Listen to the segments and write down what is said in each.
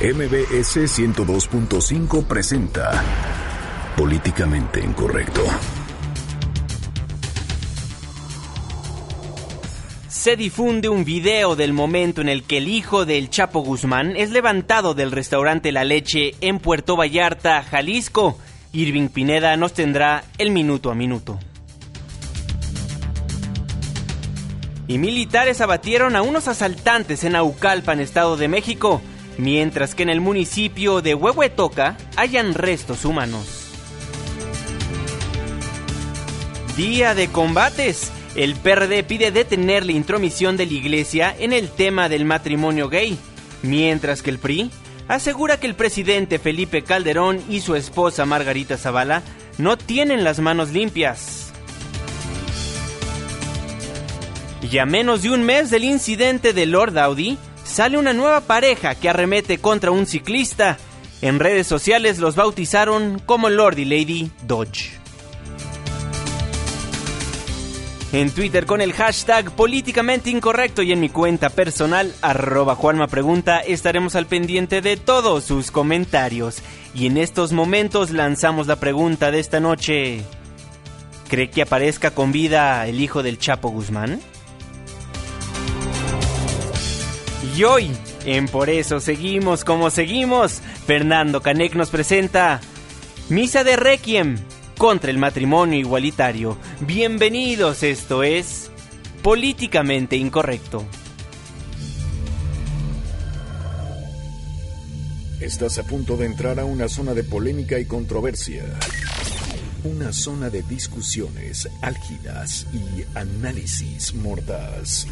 MBS 102.5 presenta Políticamente Incorrecto. Se difunde un video del momento en el que el hijo del Chapo Guzmán es levantado del restaurante La Leche en Puerto Vallarta, Jalisco. Irving Pineda nos tendrá el minuto a minuto. Y militares abatieron a unos asaltantes en Aucalpan, Estado de México, mientras que en el municipio de Huehuetoca hayan restos humanos. Día de combates. El PRD pide detener la intromisión de la iglesia en el tema del matrimonio gay, mientras que el PRI asegura que el presidente Felipe Calderón y su esposa Margarita Zavala no tienen las manos limpias. Y a menos de un mes del incidente de Lord Audi, sale una nueva pareja que arremete contra un ciclista. En redes sociales los bautizaron como Lord y Lady Dodge. En Twitter con el hashtag políticamente incorrecto y en mi cuenta personal arroba Juanma Pregunta estaremos al pendiente de todos sus comentarios. Y en estos momentos lanzamos la pregunta de esta noche. ¿Cree que aparezca con vida el hijo del Chapo Guzmán? Y hoy, en Por eso seguimos como seguimos, Fernando Canek nos presenta Misa de Requiem contra el matrimonio igualitario. Bienvenidos, esto es Políticamente Incorrecto. Estás a punto de entrar a una zona de polémica y controversia. Una zona de discusiones álgidas y análisis mordaz.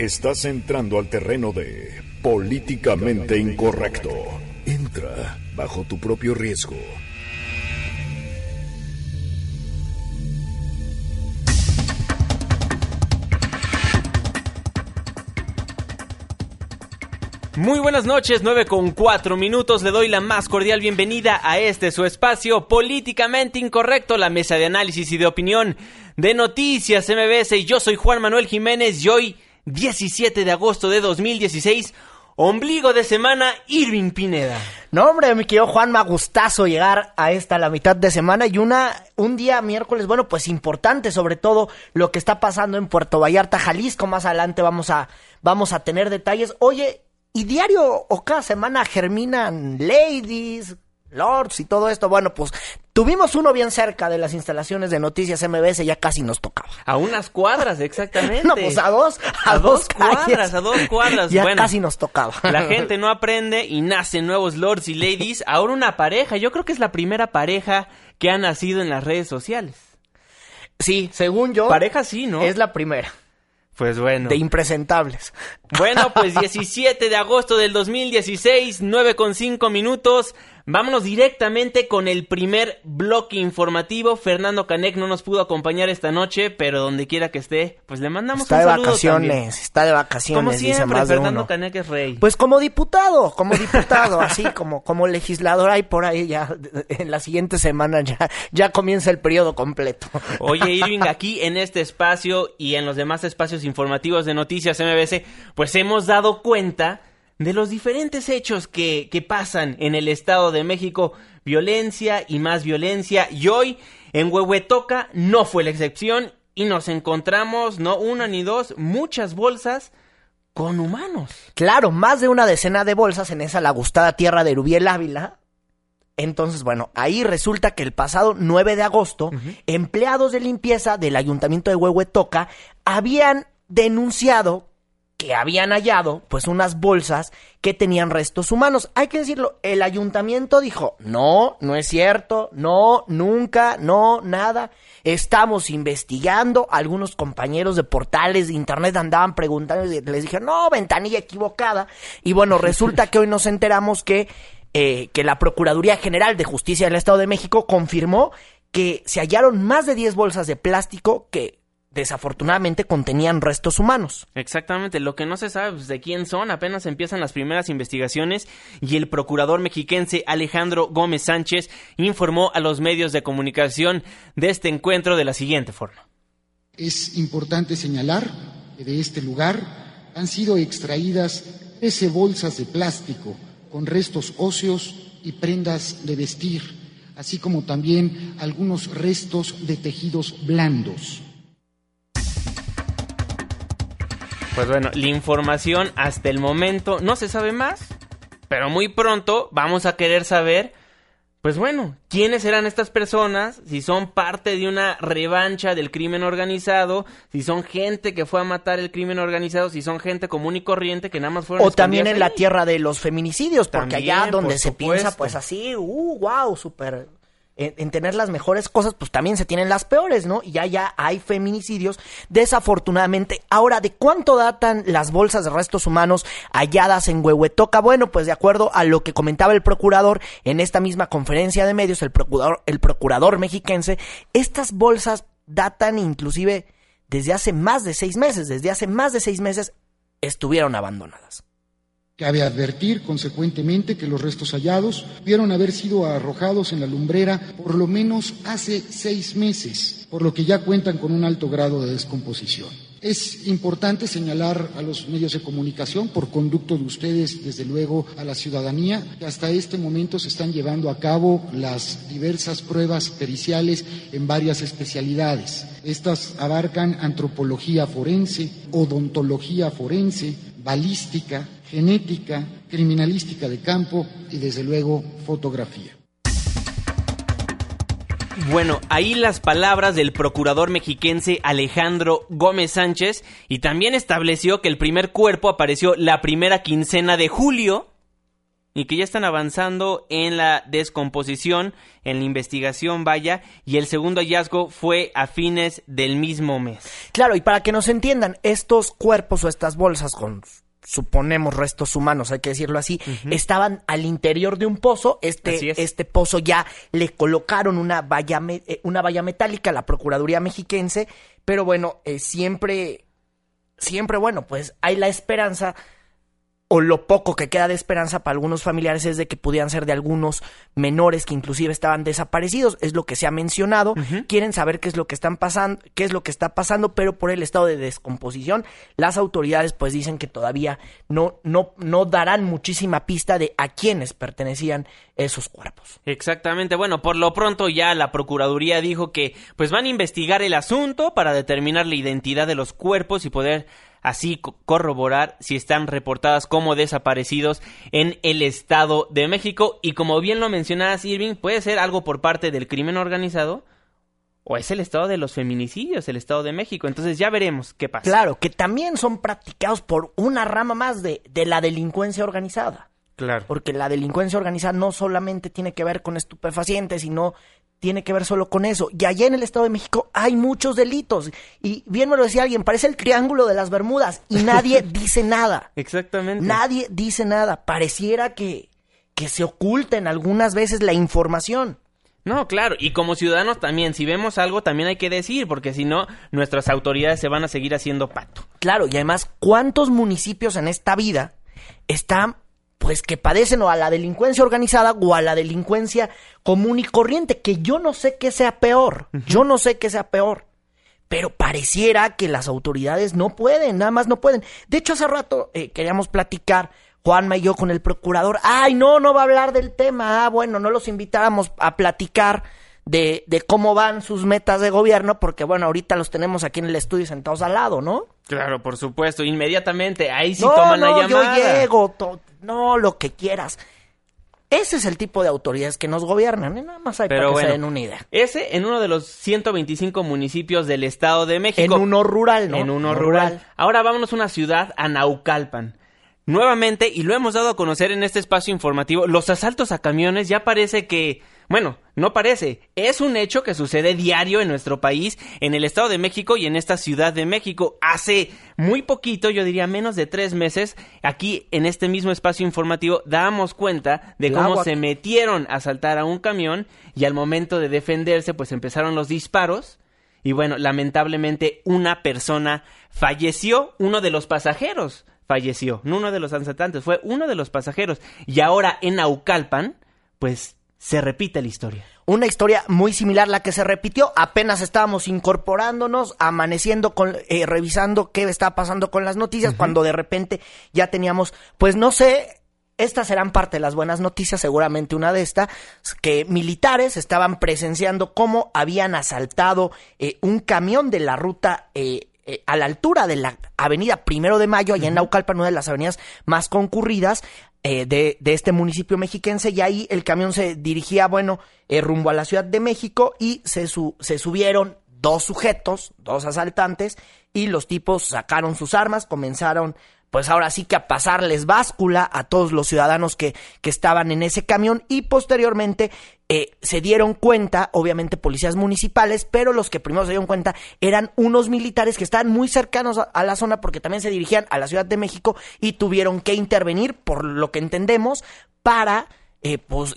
Estás entrando al terreno de políticamente incorrecto. Entra bajo tu propio riesgo. Muy buenas noches, 9 con 4 minutos. Le doy la más cordial bienvenida a este su espacio políticamente incorrecto, la mesa de análisis y de opinión de Noticias MBS. Yo soy Juan Manuel Jiménez y hoy, 17 de agosto de 2016, ombligo de semana, Irving Pineda. No, hombre, mi querido Juan, me ha gustazo llegar a esta la mitad de semana y una un día miércoles, bueno, pues importante, sobre todo lo que está pasando en Puerto Vallarta, Jalisco. Más adelante vamos a vamos a tener detalles. Oye, y diario o cada semana germinan ladies, lords y todo esto. Bueno, pues tuvimos uno bien cerca de las instalaciones de Noticias MBS, ya casi nos tocaba. A unas cuadras, exactamente. no, pues a dos, a, dos, cuadras, a dos cuadras. Ya casi nos tocaba. La gente no aprende y nacen nuevos lords y ladies. Ahora una pareja, yo creo que es la primera pareja que ha nacido en las redes sociales. Sí, según yo. Pareja sí, ¿no? Es la primera. Pues bueno. De impresentables. Bueno, pues 17 de agosto del 2016, 9 con 5 minutos. Vámonos directamente con el primer bloque informativo. Fernando Canek no nos pudo acompañar esta noche, pero donde quiera que esté, pues le mandamos está un de saludo vacaciones, también. está de vacaciones. Como dice siempre, de Fernando uno. Canek es rey. Pues como diputado, como diputado, así como como legislador ahí por ahí ya en la siguiente semana ya ya comienza el periodo completo. Oye, Irving, aquí en este espacio y en los demás espacios informativos de Noticias MBC, pues hemos dado cuenta de los diferentes hechos que, que pasan en el Estado de México. Violencia y más violencia. Y hoy en Huehuetoca no fue la excepción y nos encontramos, no una ni dos, muchas bolsas con humanos. Claro, más de una decena de bolsas en esa la gustada tierra de Rubiel Ávila. Entonces, bueno, ahí resulta que el pasado 9 de agosto, empleados de limpieza del ayuntamiento de Huehuetoca habían denunciado que habían hallado pues unas bolsas que tenían restos humanos. Hay que decirlo, el ayuntamiento dijo, no, no es cierto, no, nunca, no, nada. Estamos investigando, algunos compañeros de portales de internet andaban preguntando y les dije, no, ventanilla equivocada. Y bueno, resulta que hoy nos enteramos que, eh, que la Procuraduría General de Justicia del Estado de México confirmó que se hallaron más de 10 bolsas de plástico que desafortunadamente contenían restos humanos. Exactamente, lo que no se sabe pues, de quién son, apenas empiezan las primeras investigaciones y el procurador mexiquense Alejandro Gómez Sánchez informó a los medios de comunicación de este encuentro de la siguiente forma. Es importante señalar que de este lugar han sido extraídas 13 bolsas de plástico con restos óseos y prendas de vestir, así como también algunos restos de tejidos blandos. Pues bueno, la información hasta el momento no se sabe más, pero muy pronto vamos a querer saber, pues bueno, quiénes eran estas personas, si son parte de una revancha del crimen organizado, si son gente que fue a matar el crimen organizado, si son gente común y corriente que nada más fueron... O también en la tierra de los feminicidios, porque También, allá donde por se piensa, pues así, uh, wow, súper... En, en tener las mejores cosas, pues también se tienen las peores, ¿no? Y ya, ya hay feminicidios, desafortunadamente. Ahora, ¿de cuánto datan las bolsas de restos humanos halladas en Huehuetoca? Bueno, pues de acuerdo a lo que comentaba el procurador en esta misma conferencia de medios, el procurador, el procurador mexiquense, estas bolsas datan inclusive desde hace más de seis meses, desde hace más de seis meses estuvieron abandonadas. Cabe advertir, consecuentemente, que los restos hallados pudieron haber sido arrojados en la lumbrera por lo menos hace seis meses, por lo que ya cuentan con un alto grado de descomposición. Es importante señalar a los medios de comunicación, por conducto de ustedes, desde luego, a la ciudadanía, que hasta este momento se están llevando a cabo las diversas pruebas periciales en varias especialidades. Estas abarcan antropología forense, odontología forense, balística, genética, criminalística de campo y desde luego fotografía. Bueno, ahí las palabras del procurador mexiquense Alejandro Gómez Sánchez y también estableció que el primer cuerpo apareció la primera quincena de julio y que ya están avanzando en la descomposición, en la investigación, vaya, y el segundo hallazgo fue a fines del mismo mes. Claro, y para que nos entiendan, estos cuerpos o estas bolsas con suponemos restos humanos, hay que decirlo así, estaban al interior de un pozo. Este, es. este pozo ya le colocaron una valla, me- eh, una valla metálica a la Procuraduría Mexiquense, pero bueno, eh, siempre, siempre, bueno, pues hay la esperanza o lo poco que queda de esperanza para algunos familiares es de que pudieran ser de algunos menores que inclusive estaban desaparecidos, es lo que se ha mencionado, quieren saber qué es lo que están pasando, qué es lo que está pasando, pero por el estado de descomposición, las autoridades pues dicen que todavía no no no darán muchísima pista de a quiénes pertenecían esos cuerpos. Exactamente. Bueno, por lo pronto ya la Procuraduría dijo que pues van a investigar el asunto para determinar la identidad de los cuerpos y poder así co- corroborar si están reportadas como desaparecidos en el Estado de México. Y como bien lo mencionabas, Irving, puede ser algo por parte del crimen organizado o es el Estado de los feminicidios, el Estado de México. Entonces ya veremos qué pasa. Claro, que también son practicados por una rama más de, de la delincuencia organizada. Claro. Porque la delincuencia organizada no solamente tiene que ver con estupefacientes, sino tiene que ver solo con eso. Y allá en el Estado de México hay muchos delitos. Y bien me lo decía alguien, parece el triángulo de las Bermudas y nadie dice nada. Exactamente. Nadie dice nada. Pareciera que, que se oculten algunas veces la información. No, claro, y como ciudadanos también, si vemos algo también hay que decir, porque si no, nuestras autoridades se van a seguir haciendo pato. Claro, y además, ¿cuántos municipios en esta vida están, pues, que padecen o a la delincuencia organizada o a la delincuencia común y corriente? Que yo no sé qué sea peor, yo no sé qué sea peor. Pero pareciera que las autoridades no pueden, nada más no pueden. De hecho, hace rato eh, queríamos platicar, Juanma y yo, con el procurador. Ay, no, no va a hablar del tema. Ah, bueno, no los invitáramos a platicar de, de cómo van sus metas de gobierno, porque bueno, ahorita los tenemos aquí en el estudio sentados al lado, ¿no? Claro, por supuesto, inmediatamente, ahí sí no, toman no, la llamada. yo llego, no, lo que quieras. Ese es el tipo de autoridades que nos gobiernan, y nada más hay Pero para que bueno, se den una idea. ese en uno de los 125 municipios del Estado de En México. uno rural, ¿no? En uno No rural. Ahora vámonos a una ciudad, a Naucalpan. Nuevamente, y lo hemos dado a conocer en este espacio informativo, los asaltos a camiones ya parece que, bueno, no parece, es un hecho que sucede diario en nuestro país, en el Estado de México y en esta Ciudad de México. Hace muy poquito, yo diría menos de tres meses, aquí en este mismo espacio informativo, dábamos cuenta de cómo se metieron a asaltar a un camión y al momento de defenderse, pues empezaron los disparos. Y bueno, lamentablemente una persona falleció, uno de los pasajeros falleció, no uno de los asaltantes, fue uno de los pasajeros. Y ahora en Naucalpan, pues se repite la historia. una historia muy similar la que se repitió. Apenas estábamos incorporándonos, amaneciendo, con, eh, revisando qué está pasando con las noticias, cuando de repente ya teníamos, pues no sé, estas serán parte de las buenas noticias, seguramente una de estas, que militares estaban presenciando cómo habían asaltado eh, un camión de la ruta eh, eh, a la altura de la avenida Primero de Mayo, allá en Naucalpan, una de las avenidas más concurridas, eh, de, de, este municipio mexiquense y ahí el camión se dirigía, bueno, eh, rumbo a la Ciudad de México y se, su, se subieron dos sujetos, dos asaltantes y los tipos sacaron sus armas, comenzaron pues ahora sí que a pasarles báscula a todos los ciudadanos que, que estaban en ese camión y posteriormente eh, se dieron cuenta, obviamente policías municipales, pero los que primero se dieron cuenta eran unos militares que estaban muy cercanos a, la zona porque también se dirigían a la Ciudad de México y tuvieron que intervenir, por lo que entendemos, para eh, pues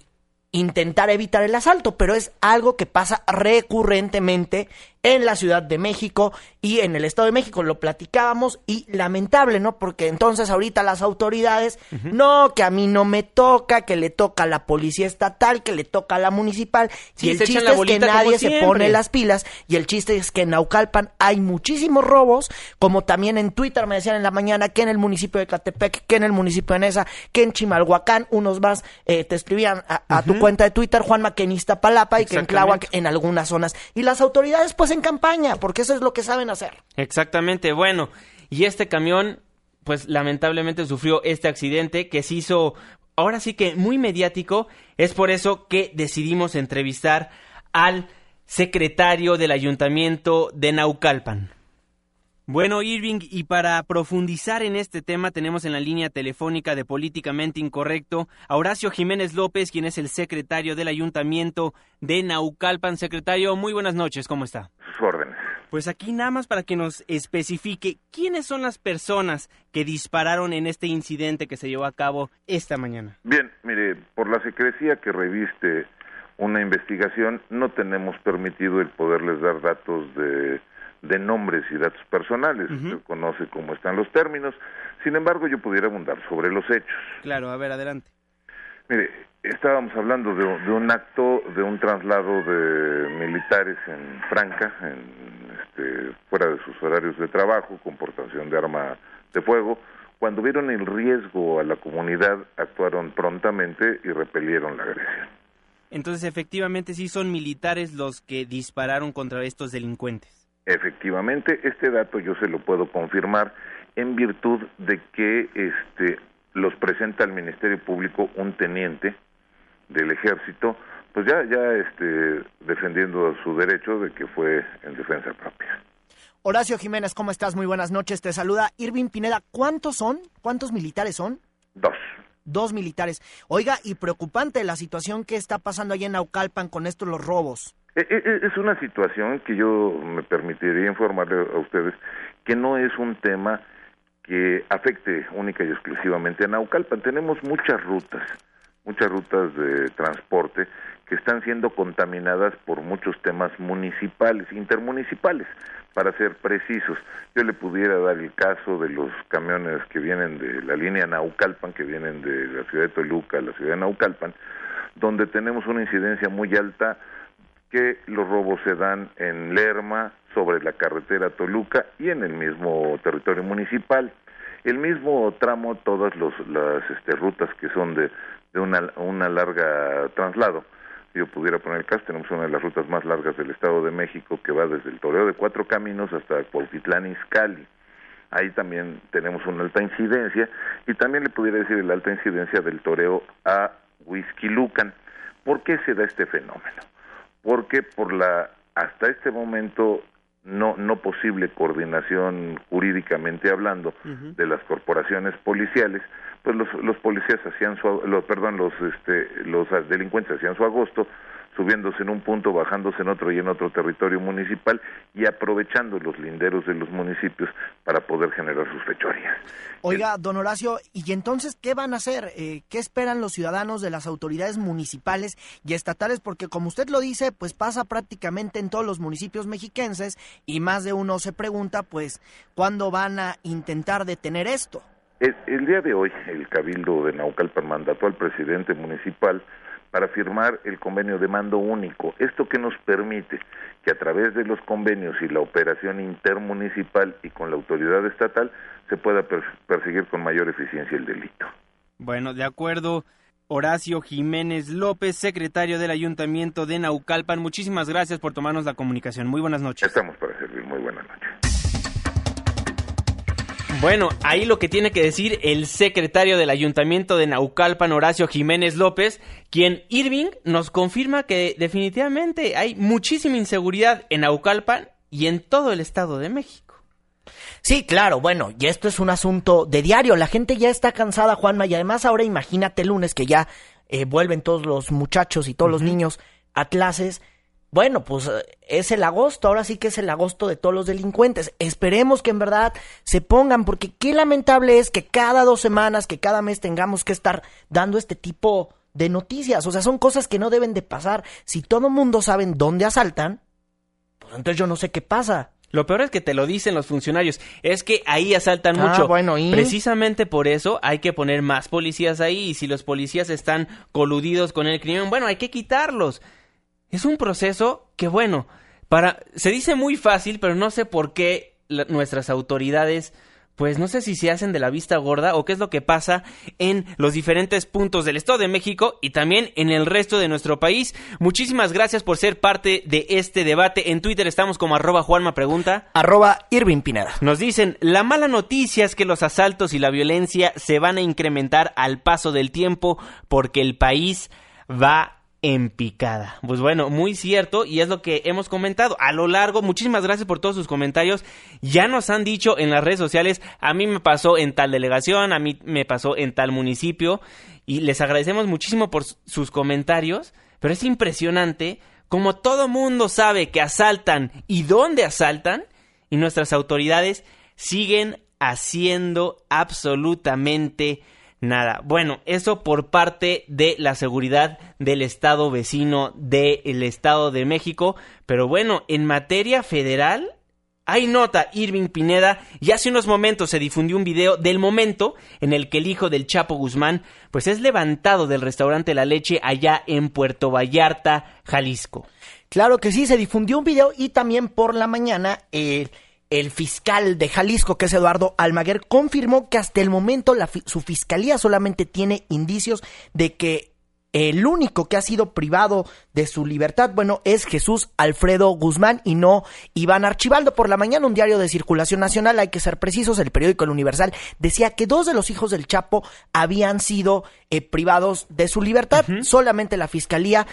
intentar evitar el asalto, pero es algo que pasa recurrentemente en la Ciudad de México y en el Estado de México. Lo platicábamos y lamentable, ¿no? Porque entonces ahorita las autoridades, no, que a mí no me toca, que le toca a la policía estatal, que le toca a la municipal. Sí, y el chiste es que nadie se pone las pilas y el chiste es que en Naucalpan hay muchísimos robos, como también en Twitter me decían en la mañana que en el municipio de Catepec, que en el municipio de Nesa, que en Chimalhuacán, unos más eh, te escribían a, a tu cuenta de Twitter, Juanma, que en Iztapalapa y que en Tláhuac en algunas zonas. Y las autoridades pues en campaña, porque eso es lo que saben hacer. Exactamente, bueno, y este camión, pues lamentablemente sufrió este accidente que se hizo, ahora sí que muy mediático, es por eso que decidimos entrevistar al secretario del ayuntamiento de Naucalpan. Bueno, Irving, y para profundizar en este tema tenemos en la línea telefónica de Políticamente Incorrecto a Horacio Jiménez López, quien es el secretario del ayuntamiento de Naucalpan. Secretario, muy buenas noches, ¿cómo está? Sus órdenes. Pues aquí nada más para que nos especifique quiénes son las personas que dispararon en este incidente que se llevó a cabo esta mañana. Bien, mire, por la secrecía que reviste una investigación, no tenemos permitido el poderles dar datos de, de nombres y datos personales. Usted conoce cómo están los términos. Sin embargo, yo pudiera abundar sobre los hechos. Claro, a ver, adelante. Mire, estábamos hablando de, de un acto, de un traslado de militares en Franca, en, este, fuera de sus horarios de trabajo, con portación de arma de fuego. Cuando vieron el riesgo a la comunidad, actuaron prontamente y repelieron la agresión. Entonces, efectivamente, sí son militares los que dispararon contra estos delincuentes. Efectivamente, este dato yo se lo puedo confirmar en virtud de que este los presenta al Ministerio Público un teniente del ejército, pues ya ya este defendiendo su derecho de que fue en defensa propia. Horacio Jiménez, ¿cómo estás? Muy buenas noches. Te saluda Irving Pineda. ¿Cuántos son? ¿Cuántos militares son? Dos. Dos militares. Oiga, y preocupante la situación que está pasando allá en Naucalpan con esto los robos. E- e- Es una situación que yo me permitiría informarle a ustedes que no es un tema que afecte única y exclusivamente a Naucalpan. Tenemos muchas rutas, muchas rutas de transporte que están siendo contaminadas por muchos temas municipales, intermunicipales, para ser precisos. Yo le pudiera dar el caso de los camiones que vienen de la línea Naucalpan, que vienen de la ciudad de Toluca a la ciudad de Naucalpan, donde tenemos una incidencia muy alta que los robos se dan en Lerma, sobre la carretera Toluca y en el mismo territorio municipal. El mismo tramo, todas los, las este, rutas que son de, una, una larga traslado. Yo pudiera poner el caso, tenemos una de las rutas más largas del Estado de México que va desde el Toreo de Cuatro Caminos hasta Cuautitlán Izcalli. Ahí también tenemos una alta incidencia y también le pudiera decir la alta incidencia del toreo a Huizquilucan. ¿Por qué se da este fenómeno? Porque por la hasta este momento no no posible coordinación jurídicamente hablando de las corporaciones policiales, pues los los policías hacían su los perdón, los este los delincuentes hacían su agosto subiéndose en un punto, bajándose en otro y en otro territorio municipal y aprovechando los linderos de los municipios para poder generar sus fechorías. Oiga, don Horacio, ¿y entonces qué van a hacer? Eh, ¿Qué esperan los ciudadanos de las autoridades municipales y estatales? Porque como usted lo dice, pues pasa prácticamente en todos los municipios mexiquenses y más de uno se pregunta, pues, ¿cuándo van a intentar detener esto? El, día de hoy, el Cabildo de Naucalpan mandató al presidente municipal para firmar el convenio de mando único. Esto que nos permite que a través de los convenios y la operación intermunicipal y con la autoridad estatal se pueda perseguir con mayor eficiencia el delito. Bueno, de acuerdo. Horacio Jiménez López, secretario del Ayuntamiento de Naucalpan. Muchísimas gracias por tomarnos la comunicación. Muy buenas noches. Estamos para servir. Muy buenas noches. Bueno, ahí lo que tiene que decir el secretario del Ayuntamiento de Naucalpan, Horacio Jiménez López, quien Irving nos confirma que definitivamente hay muchísima inseguridad en Naucalpan y en todo el Estado de México. Sí, claro, bueno, y esto es un asunto de diario. La gente ya está cansada, Juanma, y además ahora imagínate el lunes que ya eh, vuelven todos los muchachos y todos los niños a clases. Bueno, pues es el agosto, ahora sí que es el agosto de todos los delincuentes. Esperemos que en verdad se pongan, porque qué lamentable es que cada dos semanas, que cada mes tengamos que estar dando este tipo de noticias. O sea, son cosas que no deben de pasar. Si todo el mundo sabe dónde asaltan, pues entonces yo no sé qué pasa. Lo peor es que te lo dicen los funcionarios. Es que ahí asaltan ah, mucho. Bueno, Precisamente por eso hay que poner más policías ahí. Y si los policías están coludidos con el crimen, bueno, hay que quitarlos. Es un proceso que, bueno, para. Se dice muy fácil, pero no sé por qué nuestras autoridades pues no sé si se hacen de la vista gorda o qué es lo que pasa en los diferentes puntos del Estado de México y también en el resto de nuestro país. Muchísimas gracias por ser parte de este debate. En Twitter estamos como arroba Juanma Pregunta. Arroba Irving Pineda. Nos dicen, la mala noticia es que los asaltos y la violencia se van a incrementar al paso del tiempo porque el país va en picada. Pues bueno, muy cierto y es lo que hemos comentado a lo largo. Muchísimas gracias por todos sus comentarios. Ya nos han dicho en las redes sociales, a mí me pasó en tal delegación, a mí me pasó en tal municipio y les agradecemos muchísimo por sus comentarios, pero es impresionante como todo mundo sabe que asaltan y dónde asaltan y nuestras autoridades siguen haciendo absolutamente nada. Bueno, eso por parte de la seguridad del estado vecino del Estado de México. Pero bueno, en materia federal, hay nota Irving Pineda y hace unos momentos se difundió un video del momento en el que el hijo del Chapo Guzmán pues es levantado del restaurante La Leche allá en Puerto Vallarta, Jalisco. Claro que sí, se difundió un video y también por la mañana eh, el fiscal de Jalisco, que es Eduardo Almaguer, confirmó que hasta el momento su fiscalía solamente tiene indicios de que el único que ha sido privado de su libertad, bueno, es Jesús Alfredo Guzmán y no Iván Archibaldo. Por la mañana, un diario de circulación nacional, hay que ser precisos, el periódico El Universal, decía que dos de los hijos del Chapo habían sido eh, privados de su libertad. Solamente la fiscalía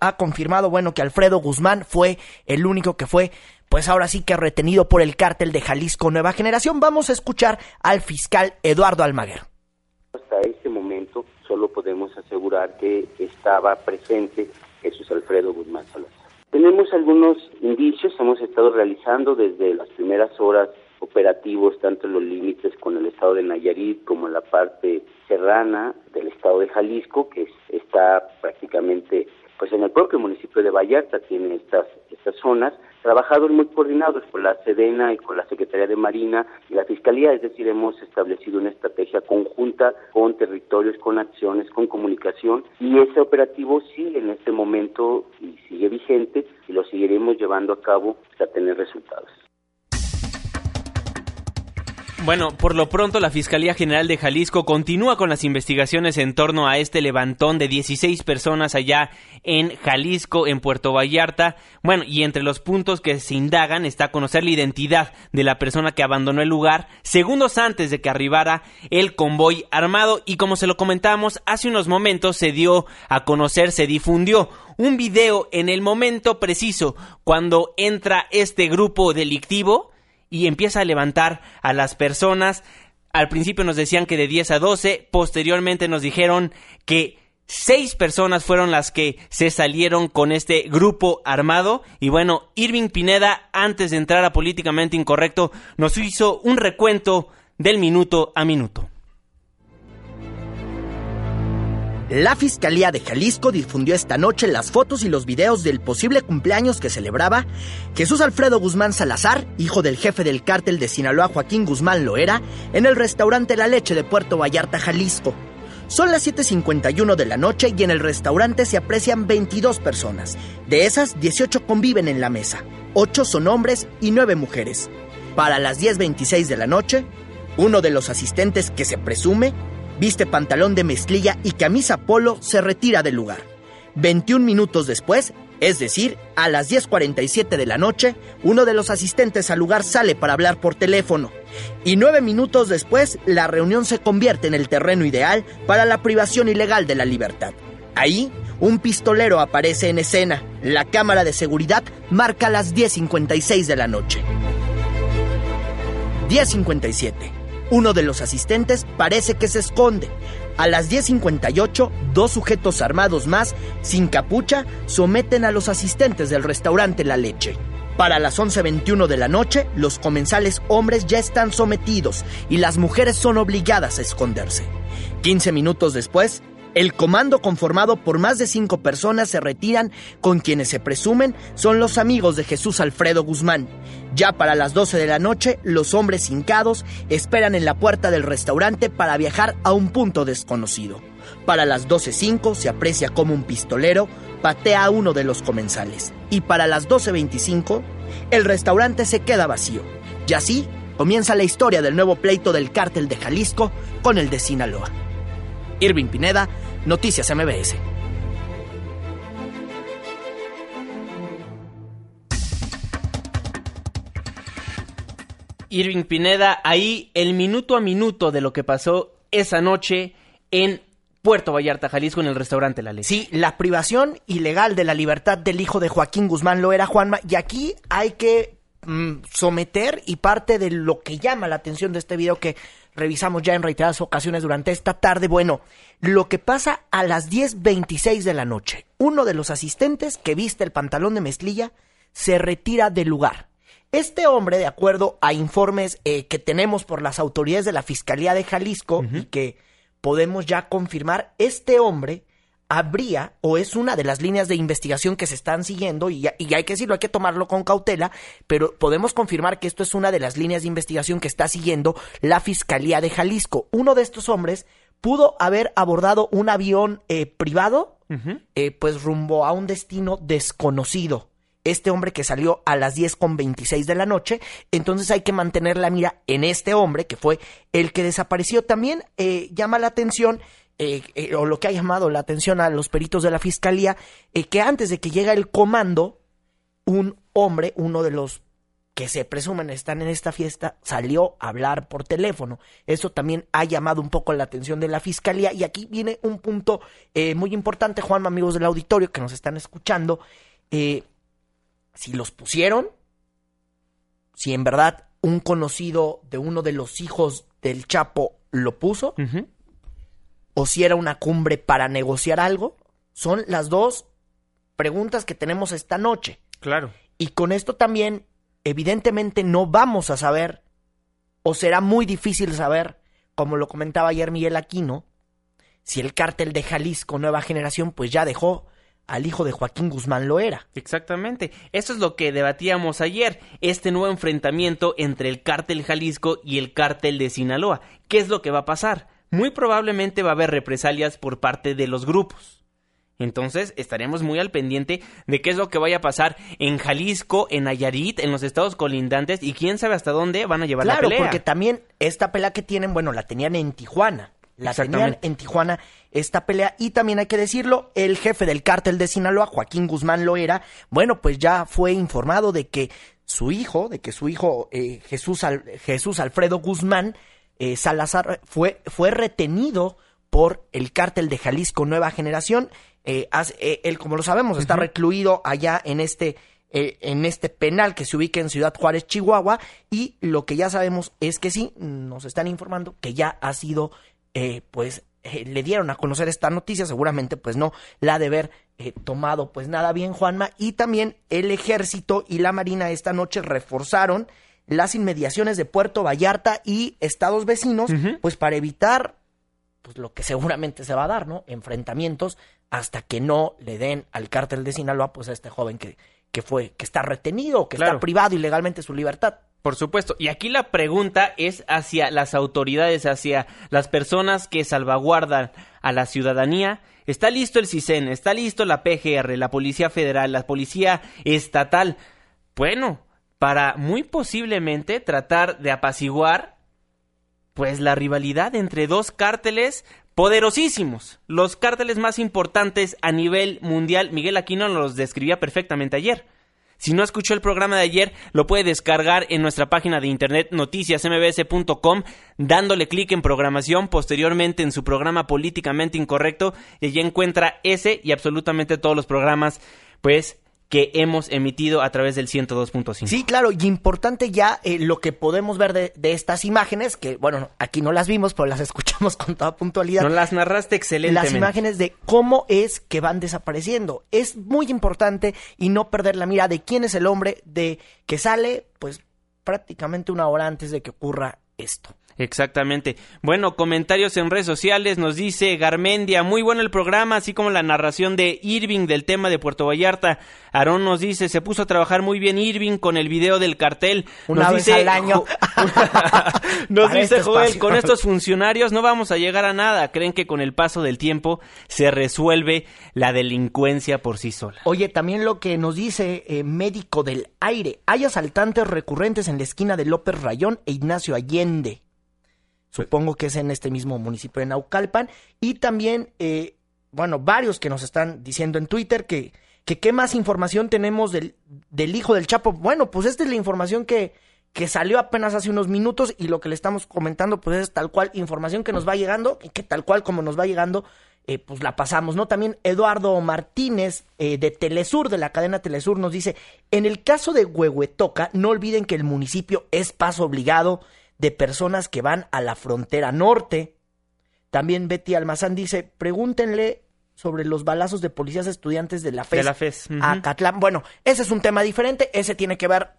ha confirmado, bueno, que Alfredo Guzmán fue el único que fue pues ahora sí que retenido por el cártel de Jalisco Nueva Generación. Vamos a escuchar al fiscal Eduardo Almaguer. Hasta este momento solo podemos asegurar que estaba presente Jesús Alfredo Guzmán Salazar. Tenemos algunos indicios, hemos estado realizando desde las primeras horas operativos tanto en los límites con el estado de Nayarit como en la parte serrana del estado de Jalisco, que está prácticamente pues en el propio municipio de Vallarta tiene estas, estas zonas, trabajadores muy coordinados con la Sedena y con la Secretaría de Marina y la Fiscalía, es decir, hemos establecido una estrategia conjunta con territorios, con acciones, con comunicación y ese operativo sigue en este momento y sigue vigente y lo seguiremos llevando a cabo hasta tener resultados. Bueno, por lo pronto la Fiscalía General de Jalisco continúa con las investigaciones en torno a este levantón de 16 personas allá en Jalisco, en Puerto Vallarta. Bueno, y entre los puntos que se indagan está conocer la identidad de la persona que abandonó el lugar segundos antes de que arribara el convoy armado y como se lo comentamos hace unos momentos se dio a conocer, se difundió un video en el momento preciso cuando entra este grupo delictivo y empieza a levantar a las personas. Al principio nos decían que de 10 a 12, posteriormente nos dijeron que seis personas fueron las que se salieron con este grupo armado. Y bueno, Irving Pineda, antes de entrar a políticamente incorrecto, nos hizo un recuento del minuto a minuto. La Fiscalía de Jalisco difundió esta noche las fotos y los videos del posible cumpleaños que celebraba Jesús Alfredo Guzmán Salazar, hijo del jefe del cártel de Sinaloa Joaquín Guzmán Loera, en el restaurante La Leche de Puerto Vallarta, Jalisco. Son las 7.51 de la noche y en el restaurante se aprecian 22 personas. De esas, 18 conviven en la mesa. 8 son hombres y 9 mujeres. Para las 10.26 de la noche, uno de los asistentes que se presume viste pantalón de mezclilla y camisa polo se retira del lugar. 21 minutos después, es decir, a las 10.47 de la noche, uno de los asistentes al lugar sale para hablar por teléfono. Y nueve minutos después, la reunión se convierte en el terreno ideal para la privación ilegal de la libertad. Ahí, un pistolero aparece en escena. La cámara de seguridad marca las 10.56 de la noche. 10.57. Uno de los asistentes parece que se esconde. A las 10.58, dos sujetos armados más, sin capucha, someten a los asistentes del restaurante La Leche. Para las 11.21 de la noche, los comensales hombres ya están sometidos y las mujeres son obligadas a esconderse. 15 minutos después, el comando conformado por más de cinco personas se retiran con quienes se presumen son los amigos de Jesús Alfredo Guzmán. Ya para las 12 de la noche, los hombres hincados esperan en la puerta del restaurante para viajar a un punto desconocido. Para las 12.05 se aprecia como un pistolero patea a uno de los comensales. Y para las 12.25, el restaurante se queda vacío. Y así comienza la historia del nuevo pleito del cártel de Jalisco con el de Sinaloa. Irving Pineda, Noticias MBS. Irving Pineda, ahí el minuto a minuto de lo que pasó esa noche en Puerto Vallarta, Jalisco, en el restaurante La Leche. Sí, la privación ilegal de la libertad del hijo de Joaquín Guzmán lo era Juanma, y aquí hay que someter y parte de lo que llama la atención de este video que revisamos ya en reiteradas ocasiones durante esta tarde. Bueno, lo que pasa a las 10.26 de la noche. Uno de los asistentes que viste el pantalón de mezclilla se retira del lugar. Este hombre, de acuerdo a informes eh, que tenemos por las autoridades de la Fiscalía de Jalisco y que podemos ya confirmar, este hombre habría o es una de las líneas de investigación que se están siguiendo y, y, hay que decirlo, hay que tomarlo con cautela, pero podemos confirmar que esto es una de las líneas de investigación que está siguiendo la Fiscalía de Jalisco. Uno de estos hombres pudo haber abordado un avión eh, privado, eh, pues rumbo a un destino desconocido. Este hombre que salió a las 10 con 26 de la noche, entonces hay que mantener la mira en este hombre que fue el que desapareció. También eh, llama la atención eh, eh, o lo que ha llamado la atención a los peritos de la fiscalía, eh, que antes de que llega el comando, un hombre, uno de los que se presumen están en esta fiesta, salió a hablar por teléfono. Eso también ha llamado un poco la atención de la fiscalía. Y aquí viene un punto muy importante, Juan, amigos del auditorio que nos están escuchando. si los pusieron, si en verdad un conocido de uno de los hijos del Chapo lo puso, o si era una cumbre para negociar algo? Son las dos preguntas que tenemos esta noche. Claro. Y con esto también, evidentemente, no vamos a saber, o será muy difícil saber, como lo comentaba ayer Miguel Aquino, si el cártel de Jalisco Nueva Generación pues ya dejó al hijo de Joaquín Guzmán lo era. Exactamente. Eso es lo que debatíamos ayer, este nuevo enfrentamiento entre el cártel Jalisco y el cártel de Sinaloa. ¿Qué es lo que va a pasar? Muy probablemente va a haber represalias por parte de los grupos. Entonces estaremos muy al pendiente de qué es lo que vaya a pasar en Jalisco, en Nayarit, en los estados colindantes y quién sabe hasta dónde van a llevar la pelea. Claro, porque también esta pelea que tienen, bueno, la tenían en Tijuana. La tenían en Tijuana esta pelea y también hay que decirlo, el jefe del cártel de Sinaloa, Joaquín Guzmán Loera, bueno, pues ya fue informado de que su hijo, de que su hijo eh, Jesús, Jesús Alfredo Guzmán eh, Salazar fue, fue retenido por el cártel de Jalisco Nueva Generación. Eh, eh, él, como lo sabemos, está recluido allá en este, en este penal que se ubica en Ciudad Juárez, Chihuahua. Y lo que ya sabemos es que sí, nos están informando que ya ha sido, pues, le dieron a conocer esta noticia. Seguramente, pues no la ha de haber tomado, pues nada bien, Juanma. Y también el ejército y la marina esta noche reforzaron las inmediaciones de Puerto Vallarta y estados vecinos, pues para evitar pues lo que seguramente se va a dar, ¿no? Enfrentamientos hasta que no le den al cártel de Sinaloa, pues a este joven que, que fue, que está retenido, que Claro. está privado ilegalmente de su libertad. Por supuesto. Y aquí la pregunta es hacia las autoridades, hacia las personas que salvaguardan a la ciudadanía. Está listo el CISEN, está listo la PGR, la Policía Federal, la Policía Estatal. Bueno, para muy posiblemente tratar de apaciguar pues la rivalidad entre dos cárteles poderosísimos, los cárteles más importantes a nivel mundial. Miguel Aquino los describía perfectamente ayer. Si no escuchó el programa de ayer, lo puede descargar en nuestra página de internet noticiasmbs.com, dándole clic en programación, posteriormente en su programa políticamente incorrecto, y allí encuentra ese y absolutamente todos los programas, pues, que hemos emitido a través del 102.5. Sí, claro, y importante ya eh, lo que podemos ver de, de estas imágenes, que bueno, aquí no las vimos, pero las escuchamos con toda puntualidad. Nos las narraste excelentemente. las imágenes de cómo es que van desapareciendo. Es muy importante y no perder la mira de quién es el hombre de que sale, pues prácticamente una hora antes de que ocurra esto. Exactamente. Bueno, comentarios en redes sociales. Nos dice Garmendia, muy bueno el programa, así como la narración de Irving del tema de Puerto Vallarta. Aarón nos dice, se puso a trabajar muy bien Irving con el video del cartel. Una nos vez dice, al año. nos Para dice este Joel, con estos funcionarios no vamos a llegar a nada. Creen que con el paso del tiempo se resuelve la delincuencia por sí sola. Oye, también lo que nos dice eh, médico del aire, hay asaltantes recurrentes en la esquina de López Rayón e Ignacio Allende. Supongo que es en este mismo municipio de Naucalpan. Y también, eh, bueno, varios que nos están diciendo en Twitter que, que qué más información tenemos del, del hijo del Chapo. Bueno, pues esta es la información que, que salió apenas hace unos minutos y lo que le estamos comentando pues es tal cual información que nos va llegando y que tal cual como nos va llegando eh, pues la pasamos, ¿no? También Eduardo Martínez eh, de Telesur, de la cadena Telesur, nos dice, en el caso de Huehuetoca, no olviden que el municipio es paso obligado de personas que van a la frontera norte. También Betty Almazán dice, pregúntenle sobre los balazos de policías estudiantes de la FES, De la FES, a Catlán. Bueno, ese es un tema diferente, ese tiene que ver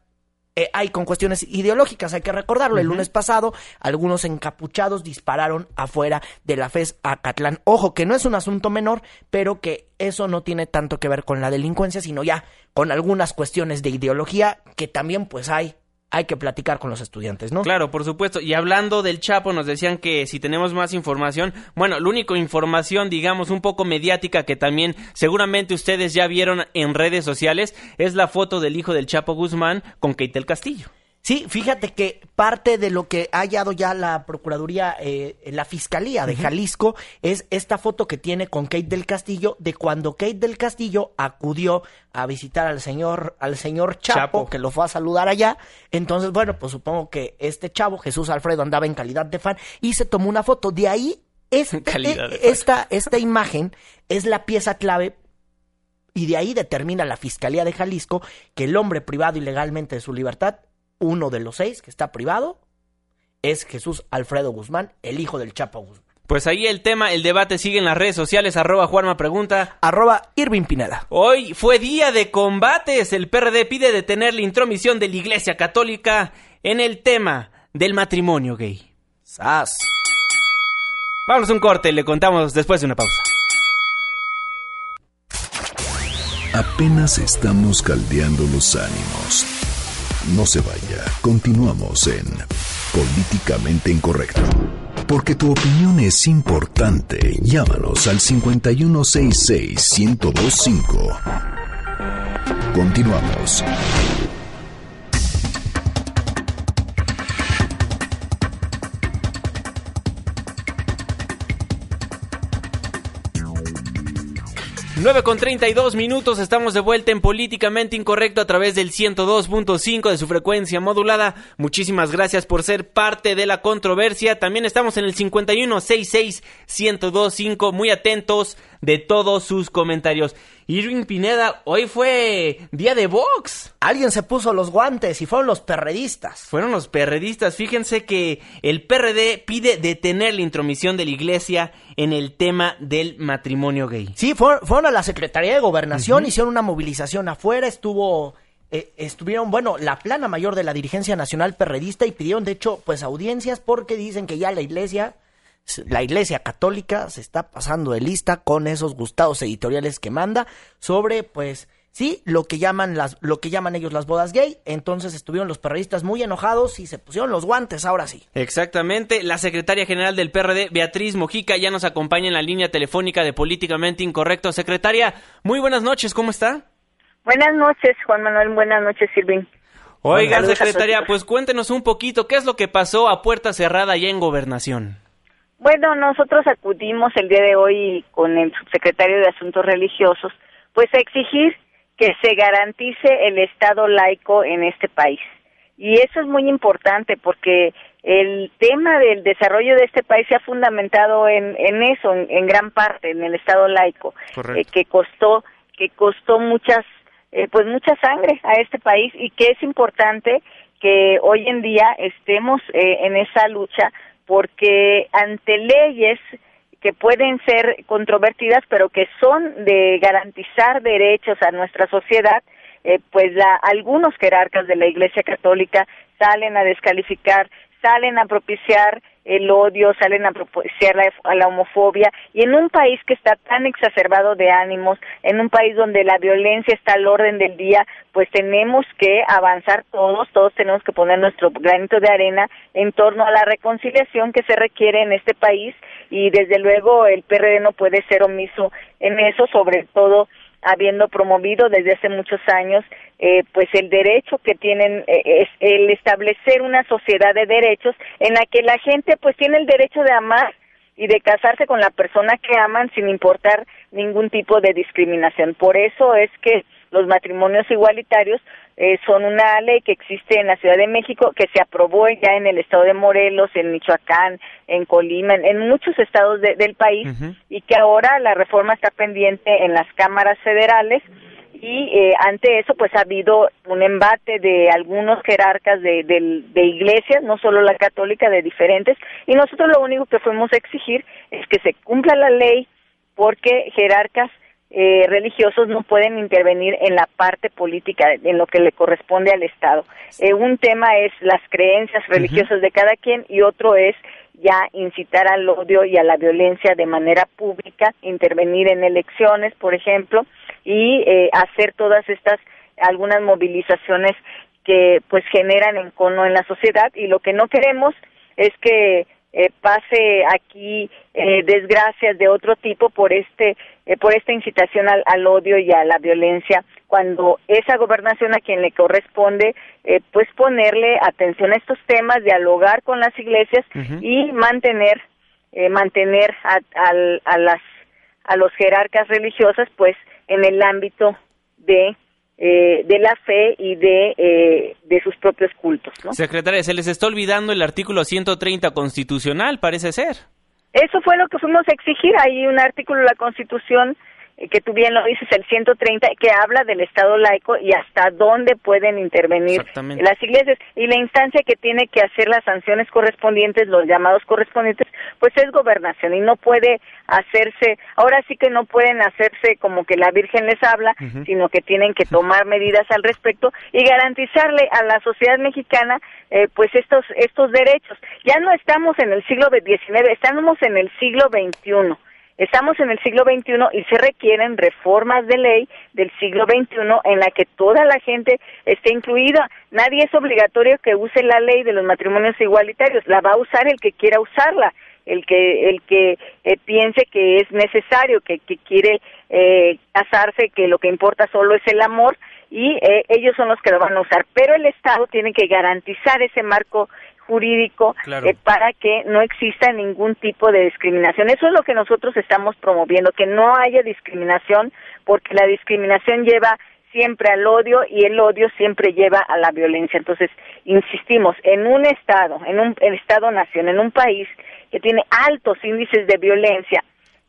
eh, hay con cuestiones ideológicas, hay que recordarlo. El lunes pasado, algunos encapuchados dispararon afuera de la FES Acatlán. Ojo, que no es un asunto menor, pero que eso no tiene tanto que ver con la delincuencia, sino ya con algunas cuestiones de ideología que también pues hay, hay que platicar con los estudiantes, ¿no? Claro, por supuesto. Y hablando del Chapo, nos decían que si tenemos más información, bueno, la única información, digamos, un poco mediática que también seguramente ustedes ya vieron en redes sociales es la foto del hijo del Chapo Guzmán con Keitel Castillo. Sí, fíjate que parte de lo que ha hallado ya la Procuraduría, eh, la Fiscalía de Jalisco, es esta foto que tiene con Kate del Castillo de cuando Kate del Castillo acudió a visitar al señor, al señor Chapo, Chapo. que lo fue a saludar allá. Entonces, bueno, pues supongo que este chavo, Jesús Alfredo, andaba en calidad de fan y se tomó una foto. De ahí, este- Calidad de esta, esta imagen es la pieza clave y de ahí determina la Fiscalía de Jalisco que el hombre privado ilegalmente de su libertad, uno de los seis que está privado, es Jesús Alfredo Guzmán, el hijo del Chapo Guzmán. Pues ahí el tema, el debate sigue en las redes sociales, arroba Juanma Pregunta. Arroba Irving Pineda. Hoy fue día de combates. El PRD pide detener la intromisión de la Iglesia Católica en el tema del matrimonio gay. Sas. Vamos a un corte, le contamos después de una pausa. Apenas estamos caldeando los ánimos. No se vaya, continuamos en Políticamente Incorrecto. Porque tu opinión es importante, llámanos al 5166-1025. Continuamos. Nueve con 32 minutos, estamos de vuelta en Políticamente Incorrecto a través del 102.5 de su frecuencia modulada. Muchísimas gracias por ser parte de la controversia. También estamos en el 5166-1025, muy atentos de todos sus comentarios. Irving Pineda, hoy fue día de box. Alguien se puso los guantes y fueron los perredistas. Fueron los perredistas. Fíjense que el PRD pide detener la intromisión de la iglesia en el tema del matrimonio gay. Sí, fueron, fueron a la Secretaría de Gobernación, hicieron una movilización afuera, estuvo, eh, estuvieron, bueno, la plana mayor de la dirigencia nacional perredista y pidieron, de hecho, pues audiencias porque dicen que ya la iglesia la Iglesia Católica se está pasando de lista con esos gustados editoriales que manda sobre, pues, sí, lo que llaman las, lo que llaman ellos las bodas gay. Entonces estuvieron los perredistas muy enojados y se pusieron los guantes, ahora sí. Exactamente. La secretaria general del PRD, Beatriz Mojica, ya nos acompaña en la línea telefónica de Políticamente Incorrecto. Secretaria, muy buenas noches, ¿cómo está? Buenas noches, Juan Manuel. Buenas noches, Silvin. Oiga, secretaria, pues cuéntenos un poquito, ¿qué es lo que pasó a puerta cerrada allá en Gobernación? Bueno, nosotros acudimos el día de hoy con el subsecretario de Asuntos Religiosos, pues a exigir que se garantice el Estado laico en este país. Y eso es muy importante porque el tema del desarrollo de este país se ha fundamentado en, en eso, en, gran parte, en el Estado laico, eh, que costó que costó muchas eh, pues mucha sangre a este país y que es importante que hoy en día estemos eh, en esa lucha porque ante leyes que pueden ser controvertidas pero que son de garantizar derechos a nuestra sociedad eh, pues la, algunos jerarcas de la Iglesia Católica salen a descalificar salen a propiciar el odio, salen a propiciar la, homofobia. Y en un país que está tan exacerbado de ánimos, en un país donde la violencia está al orden del día, pues tenemos que avanzar todos, todos tenemos que poner nuestro granito de arena en torno a la reconciliación que se requiere en este país. Y desde luego el PRD no puede ser omiso en eso, sobre todo habiendo promovido desde hace muchos años eh, pues el derecho que tienen eh, es el establecer una sociedad de derechos en la que la gente pues tiene el derecho de amar y de casarse con la persona que aman sin importar ningún tipo de discriminación. Por eso es que los matrimonios igualitarios eh, son una ley que existe en la Ciudad de México, que se aprobó ya en el estado de Morelos, en Michoacán, en Colima, en, muchos estados del país, y que ahora la reforma está pendiente en las cámaras federales. Y eh, ante eso, pues ha habido un embate de algunos jerarcas de, de iglesias, no solo la católica, de diferentes, y nosotros lo único que fuimos a exigir es que se cumpla la ley porque jerarcas eh, religiosos no pueden intervenir en la parte política, en lo que le corresponde al Estado. Eh, un tema es las creencias religiosas de cada quien y otro es ya incitar al odio y a la violencia de manera pública, intervenir en elecciones, por ejemplo, y eh, hacer todas estas algunas movilizaciones que pues generan encono en la sociedad. Y lo que no queremos es que eh, pase aquí eh, desgracias de otro tipo por este eh, por esta incitación al, al, odio y a la violencia cuando esa gobernación a quien le corresponde pues ponerle atención a estos temas dialogar con las iglesias y mantener mantener a, a las a los jerarcas religiosas pues en el ámbito de eh, de la fe y de, eh, de sus propios cultos. ¿no? Secretaria, se les está olvidando el artículo 130 constitucional, parece ser. Eso fue lo que fuimos a exigir. Hay un artículo de la Constitución que tú bien lo dices, el 130, que habla del Estado laico y hasta dónde pueden intervenir las iglesias. Y la instancia que tiene que hacer las sanciones correspondientes, los llamados correspondientes, pues es gobernación y no puede hacerse, ahora sí que no pueden hacerse como que la Virgen les habla, sino que tienen que tomar medidas al respecto y garantizarle a la sociedad mexicana eh, pues estos, estos derechos. Ya no estamos en el siglo XIX, estamos en el siglo XXI Estamos en el siglo XXI y se requieren reformas de ley del siglo XXI en la que toda la gente esté incluida. Nadie es obligatorio que use la ley de los matrimonios igualitarios, la va a usar el que quiera usarla, el que el que eh, piense que es necesario, que, que quiere eh, casarse, que lo que importa solo es el amor y eh, ellos son los que lo van a usar. Pero el Estado tiene que garantizar ese marco jurídico eh, para que no exista ningún tipo de discriminación. Eso es lo que nosotros estamos promoviendo, que no haya discriminación, porque la discriminación lleva siempre al odio y el odio siempre lleva a la violencia. Entonces, insistimos, en un Estado, en un Estado-nación, en un país que tiene altos índices de violencia,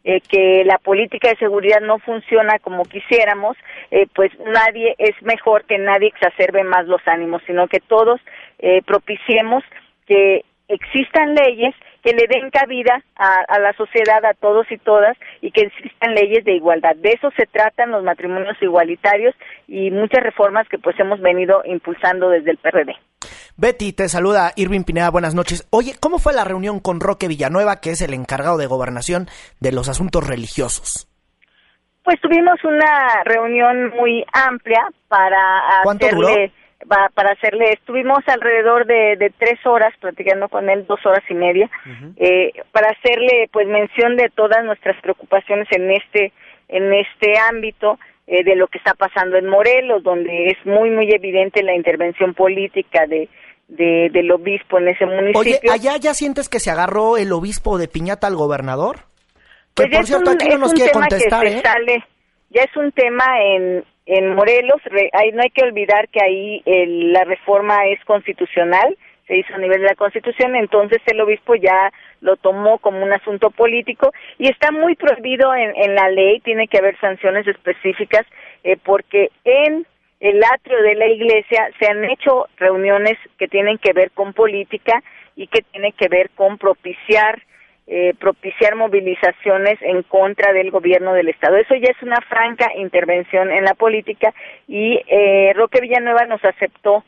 eh, que la política de seguridad no funciona como quisiéramos, eh, pues nadie es mejor que nadie exacerbe más los ánimos, sino que todos eh, propiciemos que existan leyes que le den cabida a, la sociedad, a todos y todas, y que existan leyes de igualdad. De eso se tratan los matrimonios igualitarios y muchas reformas que pues hemos venido impulsando desde el PRD. Betty, te saluda Irving Pineda, buenas noches. Oye, ¿cómo fue la reunión con Roque Villanueva, que es el encargado de gobernación de los asuntos religiosos? Pues tuvimos una reunión muy amplia para ¿Cuánto hacerle, va- para hacerle, estuvimos alrededor de, de tres horas platicando con él, dos horas y media, eh, para hacerle pues mención de todas nuestras preocupaciones en este, en este ámbito, eh, de lo que está pasando en Morelos, donde es muy, muy evidente la intervención política de, de, del obispo en ese Oye, municipio. ¿allá ya sientes que se agarró el obispo de Piñata al gobernador? Que Pues ya por cierto, un- aquí no nos quiere contestar, que ¿eh? sale, ya es un tema en, en Morelos, re- no hay que olvidar que ahí el- la reforma es constitucional, se hizo a nivel de la Constitución, entonces el obispo ya lo tomó como un asunto político y está muy prohibido en, en la ley, tiene que haber sanciones específicas eh, porque en el atrio de la iglesia se han hecho reuniones que tienen que ver con política y que tienen que ver con propiciar eh, propiciar movilizaciones en contra del gobierno del estado. Eso ya es una franca intervención en la política y eh, Roque Villanueva nos aceptó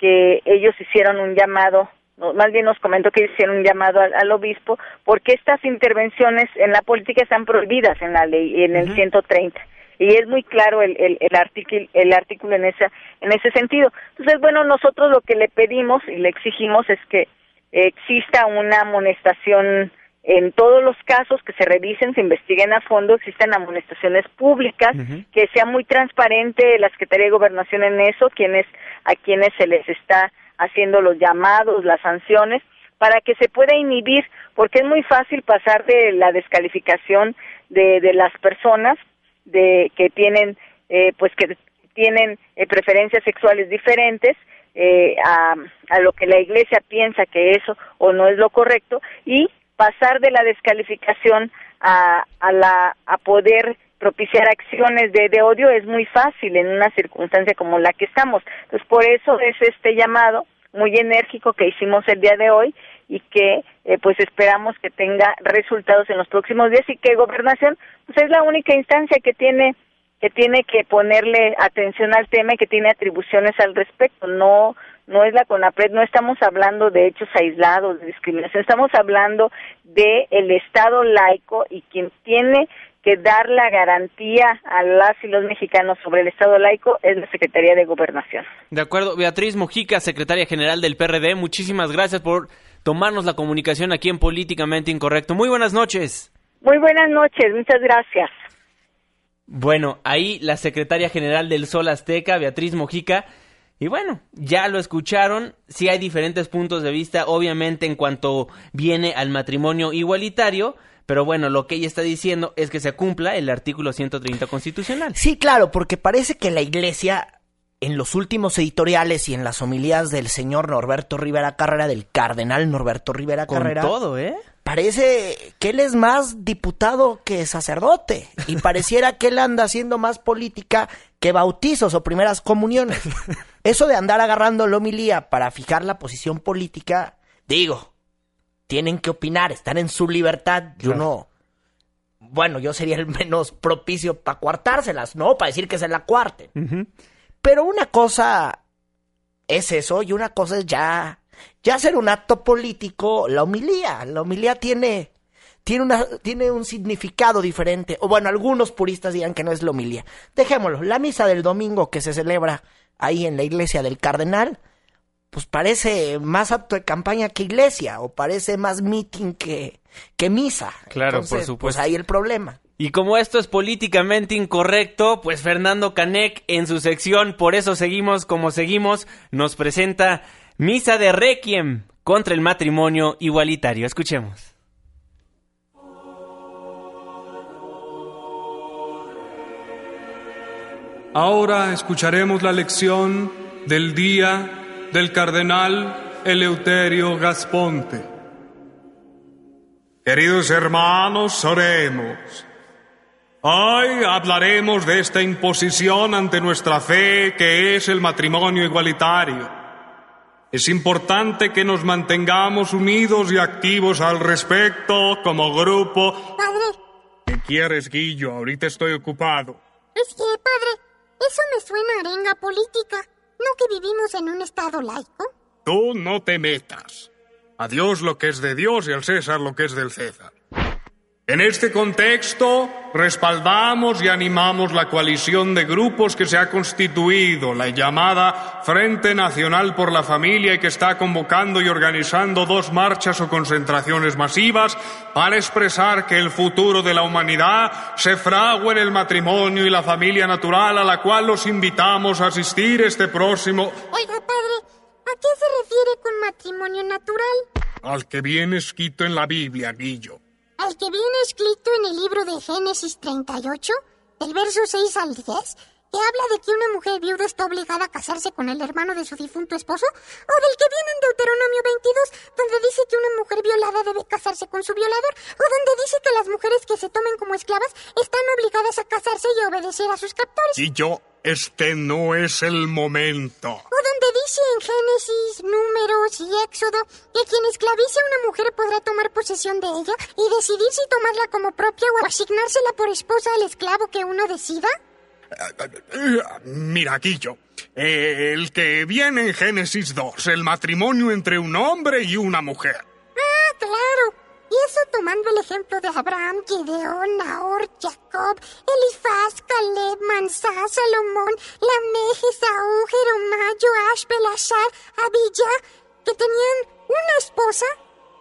que ellos hicieron un llamado, no, más bien nos comentó que hicieron un llamado al, al obispo porque estas intervenciones en la política están prohibidas en la ley, en el 130 y es muy claro el, el, el artículo el artículo en esa en ese sentido. Entonces bueno nosotros lo que le pedimos y le exigimos es que exista una amonestación en todos los casos que se revisen, se investiguen a fondo, existan amonestaciones públicas, que sea muy transparente la Secretaría de Gobernación en eso, quienes a quienes se les está haciendo los llamados, las sanciones, para que se pueda inhibir, porque es muy fácil pasar de la descalificación de, de las personas de que tienen eh, pues que tienen eh, preferencias sexuales diferentes eh, a, a lo que la iglesia piensa que eso o no es lo correcto y pasar de la descalificación a, a la a poder propiciar acciones de, de odio es muy fácil en una circunstancia como la que estamos. Entonces por eso es este llamado muy enérgico que hicimos el día de hoy y que eh, pues esperamos que tenga resultados en los próximos días y que gobernación pues es la única instancia que tiene que tiene que ponerle atención al tema y que tiene atribuciones al respecto. No no es la CONAPRED, no estamos hablando de hechos aislados de discriminación, estamos hablando de el Estado laico y quien tiene que dar la garantía a las y los mexicanos sobre el Estado laico es la Secretaría de Gobernación. De acuerdo, Beatriz Mojica, secretaria general del PRD, muchísimas gracias por tomarnos la comunicación aquí en Políticamente Incorrecto. Muy buenas noches. Muy buenas noches, muchas gracias. Bueno, ahí la secretaria general del Sol Azteca, Beatriz Mojica. Y bueno, ya lo escucharon, sí hay diferentes puntos de vista, obviamente en cuanto viene al matrimonio igualitario, pero bueno, lo que ella está diciendo es que se cumpla el artículo 130 constitucional. Sí, claro, porque parece que la iglesia, en los últimos editoriales y en las homilías del señor Norberto Rivera Carrera, del cardenal Norberto Rivera Con Carrera, todo, ¿eh? parece que él es más diputado que sacerdote y pareciera que él anda haciendo más política que bautizos o primeras comuniones. Eso de andar agarrando la homilía para fijar la posición política, digo, tienen que opinar, están en su libertad. Yo no. Bueno, yo sería el menos propicio para cuartárselas, ¿no? Para decir que se la cuarten. Pero una cosa es eso y una cosa es ya ya hacer un acto político, la homilía, la homilía tiene tiene una tiene un significado diferente o bueno, algunos puristas dirán que no es la homilía. Dejémoslo, la misa del domingo que se celebra ahí en la iglesia del Cardenal pues parece más acto de campaña que iglesia o parece más meeting que que misa. Claro, por Entonces, supuesto. Pues ahí el problema. Y como esto es políticamente incorrecto, pues Fernando Canek en su sección Por eso seguimos como seguimos nos presenta Misa de Requiem contra el matrimonio igualitario. Escuchemos. Ahora escucharemos la lección del día del cardenal Eleuterio Gasponte. Queridos hermanos, oremos. Hoy hablaremos de esta imposición ante nuestra fe que es el matrimonio igualitario. Es importante que nos mantengamos unidos y activos al respecto como grupo. Padre, ¿Qué quieres, Guillo? Ahorita estoy ocupado. es que, padre, eso me suena arenga política. ¿No que vivimos en un estado laico? Tú no te metas. A Dios lo que es de Dios y al César lo que es del César. En este contexto, respaldamos y animamos la coalición de grupos que se ha constituido, la llamada Frente Nacional por la Familia, y que está convocando y organizando dos marchas o concentraciones masivas para expresar que el futuro de la humanidad se fragua en el matrimonio y la familia natural, a la cual los invitamos a asistir este próximo. Oiga, padre, ¿a qué se refiere con matrimonio natural? Al que viene escrito en la Biblia, Guillo al que viene escrito en el libro de Génesis 38, del verso 6 al 10, que habla de que una mujer viuda está obligada a casarse con el hermano de su difunto esposo, o del que viene en Deuteronomio 22, donde dice que una mujer violada debe casarse con su violador, o donde dice que las mujeres que se tomen como esclavas están obligadas a casarse y obedecer a sus captores. Y yo, este no es el momento. O donde dice en Génesis, Números y Éxodo que quien esclavice a una mujer podrá tomar posesión de ella y decidir si tomarla como propia o asignársela por esposa al esclavo que uno decida. Mira, Guillo, el que viene en Génesis 2, el matrimonio entre un hombre y una mujer. Ah, claro. Y eso tomando el ejemplo de Abraham, Gideón, Nahor, Jacob, Elifaz, Caleb, Mansá, Salomón, Lamej, Esaú, Jeromá, Joash, Belashar, Abijah, que tenían una esposa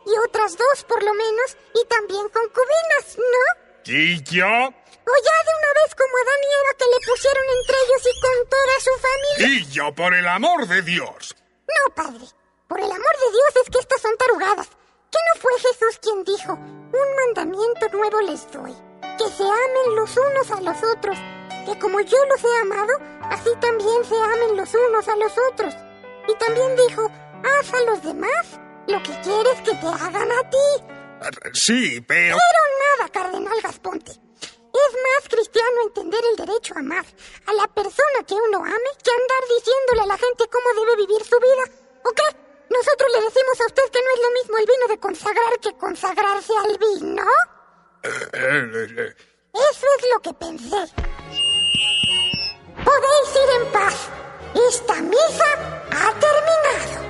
y otras dos por lo menos, y también concubinas, ¿no? ¿Y yo? O ya de una vez como Adán y Eva que le pusieron entre ellos y con toda su familia. Y yo, por el amor de Dios. No, padre. Por el amor de Dios es que estas son tarugadas. ¿Qué no fue Jesús quien dijo, un mandamiento nuevo les doy, que se amen los unos a los otros, que como yo los he amado, así también se amen los unos a los otros? Y también dijo, haz a los demás lo que quieres que te hagan a ti. Sí, pero... Pero nada, cardenal Gasponte. Es más cristiano entender el derecho a amar a la persona que uno ame que andar diciéndole a la gente cómo debe vivir su vida. ¿O qué? Nosotros le decimos a usted lo mismo el vino de consagrar que consagrarse al vino. Eso es lo que pensé. Podéis ir en paz. Esta misa ha terminado.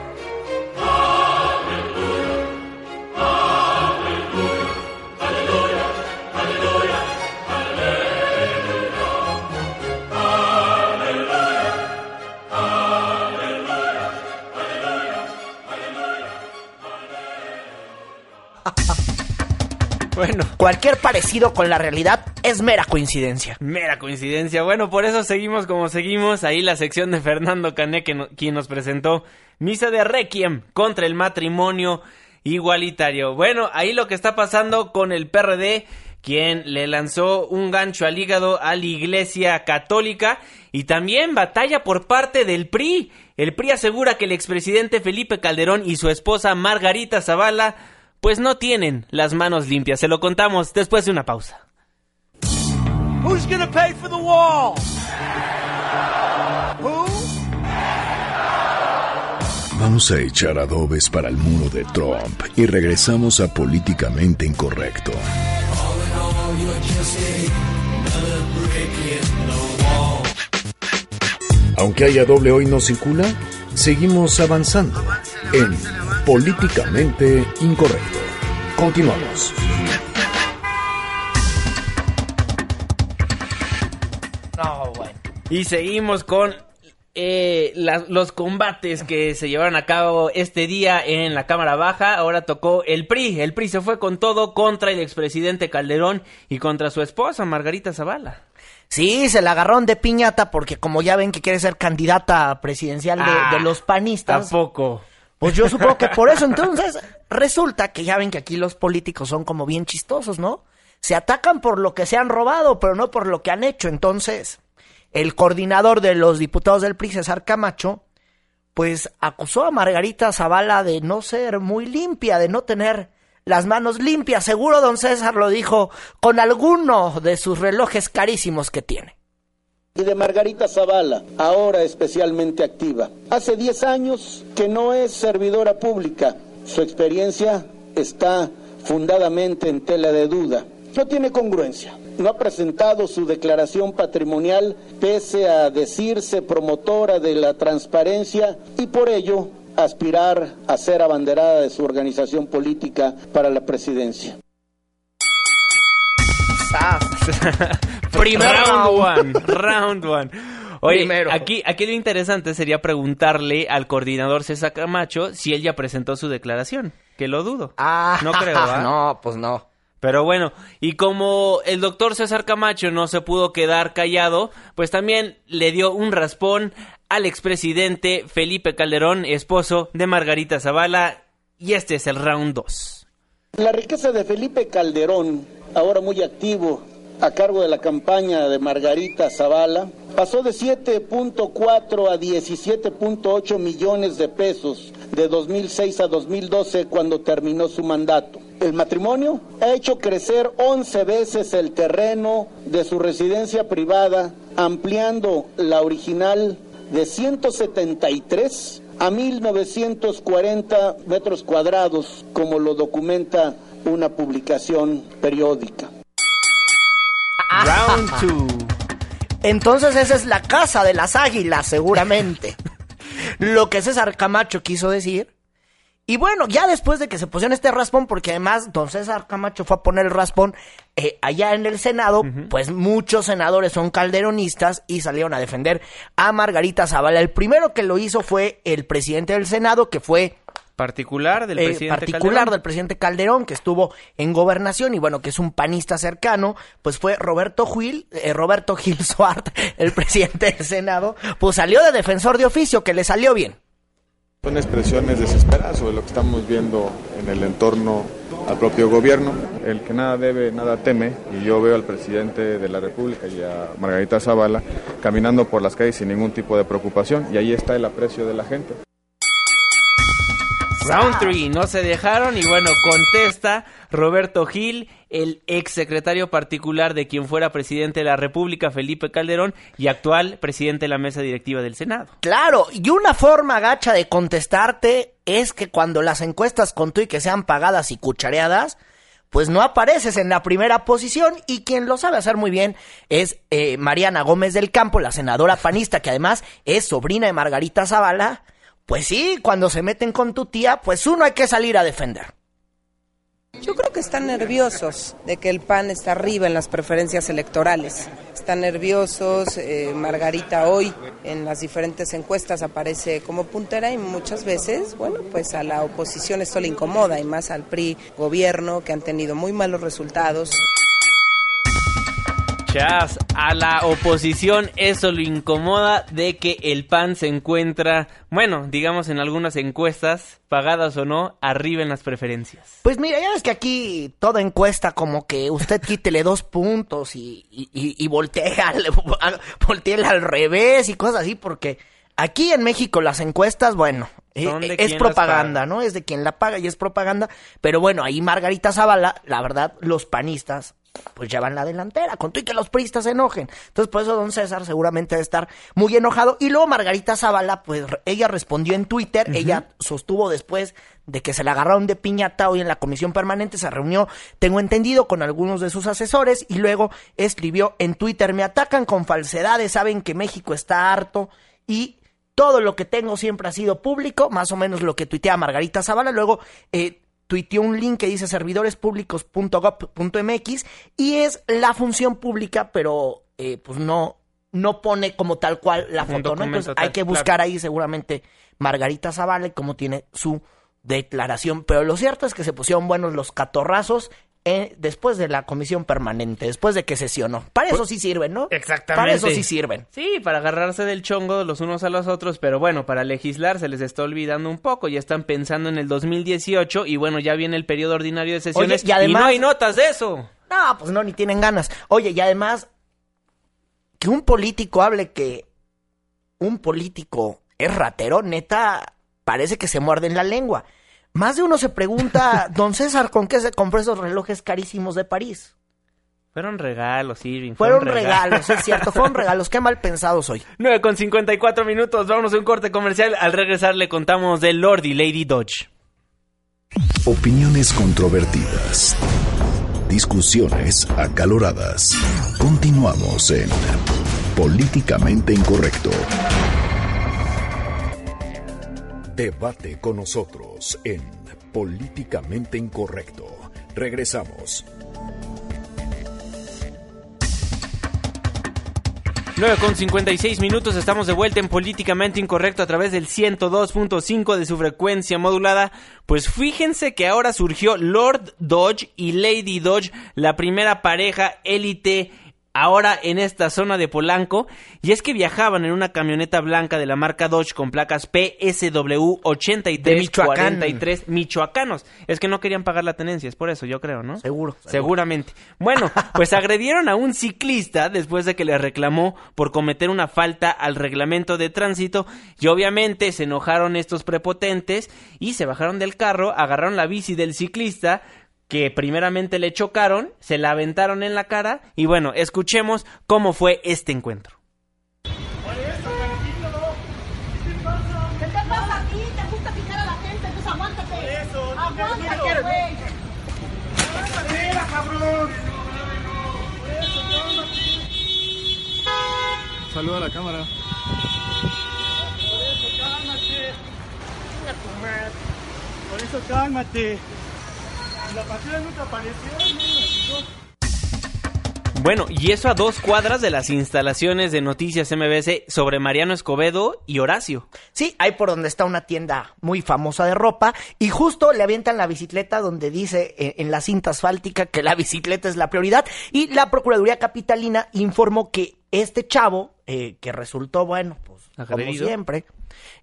Bueno. Cualquier parecido con la realidad es mera coincidencia. Mera coincidencia. Bueno, por eso seguimos como seguimos. Ahí la sección de Fernando Cané, quien nos presentó Misa de Requiem contra el matrimonio igualitario. Bueno, ahí lo que está pasando con el PRD quien le lanzó un gancho al hígado a la Iglesia Católica y también batalla por parte del PRI. El PRI asegura que el expresidente Felipe Calderón y su esposa Margarita Zavala pues no tienen las manos limpias. Se lo contamos después de una pausa. Vamos a echar adobes para el muro de Trump y regresamos a Políticamente Incorrecto. Aunque haya doble hoy no circula, seguimos avanzando en Políticamente Incorrecto. Continuamos. Y seguimos con eh, los combates que se llevaron a cabo este día en la Cámara Baja. Ahora tocó el PRI. El PRI se fue con todo contra el expresidente Calderón y contra su esposa, Margarita Zavala. Sí, se la agarraron de piñata porque como ya ven que quiere ser candidata presidencial de, de ah, los panistas. Tampoco. Pues yo supongo que por eso entonces resulta que ya ven que aquí los políticos son como bien chistosos, ¿no? Se atacan por lo que se han robado, pero no por lo que han hecho. Entonces, el coordinador de los diputados del PRI, César Camacho, pues acusó a Margarita Zavala de no ser muy limpia, de no tener las manos limpias. Seguro don César lo dijo con alguno de sus relojes carísimos que tiene y de Margarita Zavala, ahora especialmente activa. Hace 10 años que no es servidora pública. Su experiencia está fundadamente en tela de duda. No tiene congruencia. No ha presentado su declaración patrimonial pese a decirse promotora de la transparencia y por ello aspirar a ser abanderada de su organización política para la presidencia. Primer round one, round one. Oye, aquí, aquí lo interesante sería preguntarle al coordinador César Camacho si él ya presentó su declaración, que lo dudo. Ah, no creo, ¿ah? No, pues no. Pero bueno, y como el doctor César Camacho no se pudo quedar callado, pues también le dio un raspón al expresidente Felipe Calderón, esposo de Margarita Zavala, y este es el round 2. La riqueza de Felipe Calderón, ahora muy activo a cargo de la campaña de Margarita Zavala, pasó de 7.4 a 17.8 millones de pesos de 2006 a 2012 cuando terminó su mandato. El matrimonio ha hecho crecer 11 veces el terreno de su residencia privada, ampliando la original de 173 a 1940 metros cuadrados, como lo documenta una publicación periódica. Round two. Entonces esa es la casa de las águilas, seguramente. Lo que César Camacho quiso decir. Y bueno, ya después de que se pusieron este raspón, porque además don César Camacho fue a poner el raspón eh, allá en el Senado, pues muchos senadores son calderonistas y salieron a defender a Margarita Zavala. El primero que lo hizo fue el presidente del Senado, que fue particular del eh, presidente particular Calderón. del presidente Calderón que estuvo en gobernación y bueno que es un panista cercano pues fue Roberto Gil eh, Roberto Gil Suart el presidente del Senado pues salió de defensor de oficio que le salió bien son expresiones desesperadas sobre lo que estamos viendo en el entorno al propio gobierno. El que nada debe, nada teme. Y yo veo al presidente de la República y a Margarita Zavala caminando por las calles sin ningún tipo de preocupación. Y ahí está el aprecio de la gente. Round 3, no se dejaron y bueno, contesta Roberto Gil, el ex secretario particular de quien fuera presidente de la República, Felipe Calderón, y actual presidente de la mesa directiva del Senado. Claro, y una forma gacha de contestarte es que cuando las encuestas con tú y que sean pagadas y cuchareadas, pues no apareces en la primera posición y quien lo sabe hacer muy bien es eh, Mariana Gómez del Campo, la senadora panista, que además es sobrina de Margarita Zavala. Pues sí, cuando se meten con tu tía, pues uno hay que salir a defender. Yo creo que están nerviosos de que el PAN está arriba en las preferencias electorales. Están nerviosos, eh, Margarita hoy en las diferentes encuestas aparece como puntera y muchas veces, bueno, pues a la oposición esto le incomoda y más al PRI gobierno que han tenido muy malos resultados. Chas, a la oposición eso lo incomoda de que el PAN se encuentra, bueno, digamos en algunas encuestas, pagadas o no, arriba en las preferencias. Pues mira, ya ves que aquí toda encuesta como que usted quítele dos puntos y, y, y, y voltea, volteela al revés y cosas así, porque aquí en México las encuestas, bueno, eh, es propaganda, ¿no? Es de quien la paga y es propaganda. Pero bueno, ahí Margarita Zavala, la verdad, los panistas pues llevan la delantera, con tú y que los priistas se enojen. Entonces, por eso don César seguramente debe estar muy enojado. Y luego Margarita Zavala, pues ella respondió en Twitter, ella sostuvo después de que se la agarraron de piñata hoy en la comisión permanente, se reunió, tengo entendido, con algunos de sus asesores y luego escribió en Twitter, me atacan con falsedades, saben que México está harto y todo lo que tengo siempre ha sido público, más o menos lo que tuitea Margarita Zavala, luego eh, tuiteó un link que dice servidorespublicos.gov.mx y es la función pública, pero eh, pues no, no pone como tal cual la foto, ¿no? Entonces hay que buscar ahí seguramente Margarita Zavala y cómo tiene su declaración. Pero lo cierto es que se pusieron buenos los catorrazos eh, después de la comisión permanente, después de que sesionó. Para eso sí sirven, ¿no? Exactamente. Para eso sí sirven. Sí, para agarrarse del chongo los unos a los otros, pero bueno, para legislar se les está olvidando un poco, ya están pensando en el 2018 y bueno, ya viene el periodo ordinario de sesiones Oye, y además- no hay notas de eso. No, pues no, ni tienen ganas. Oye, y además, que un político hable que un político es ratero, neta, parece que se muerde en la lengua. Más de uno se pregunta, don César, ¿con qué se compró esos relojes carísimos de París? Fueron regalos, Irving. Fueron regalos, es cierto, fueron regalos. Qué mal pensados hoy. 9 con 54 minutos, vámonos a un corte comercial. Al regresar le contamos de Lord y Lady Dodge. Opiniones controvertidas. Discusiones acaloradas. Continuamos en Políticamente Incorrecto. Debate con nosotros en Políticamente Incorrecto. Regresamos. 9 con 56 minutos, estamos de vuelta en Políticamente Incorrecto a través del 102.5 de su frecuencia modulada. Pues fíjense que ahora surgió Lord Dodge y Lady Dodge, la primera pareja élite ahora en esta zona de Polanco, y es que viajaban en una camioneta blanca de la marca Dodge con placas PSW 8343 michoacanos. Es que no querían pagar la tenencia, es por eso, yo creo, ¿no? Seguro. Seguramente. Bueno, pues agredieron a un ciclista después de que le reclamó por cometer una falta al reglamento de tránsito y obviamente se enojaron estos prepotentes y se bajaron del carro, agarraron la bici del ciclista, que primeramente le chocaron, se la aventaron en la cara y bueno, escuchemos cómo fue este encuentro. ¿Qué te pasa a ti? ¿Te gusta picar a la gente? Entonces aguántate. Aguántate, güey. Saluda a la cámara. Por eso cálmate. La patrulla nunca apareció. Bueno, y eso a dos cuadras de las instalaciones de Noticias MBS sobre Mariano Escobedo y Horacio. Sí, hay por donde está una tienda muy famosa de ropa y justo le avientan la bicicleta donde dice eh, en la cinta asfáltica que la bicicleta es la prioridad y la Procuraduría Capitalina informó que este chavo, eh, que resultó, bueno, pues como siempre,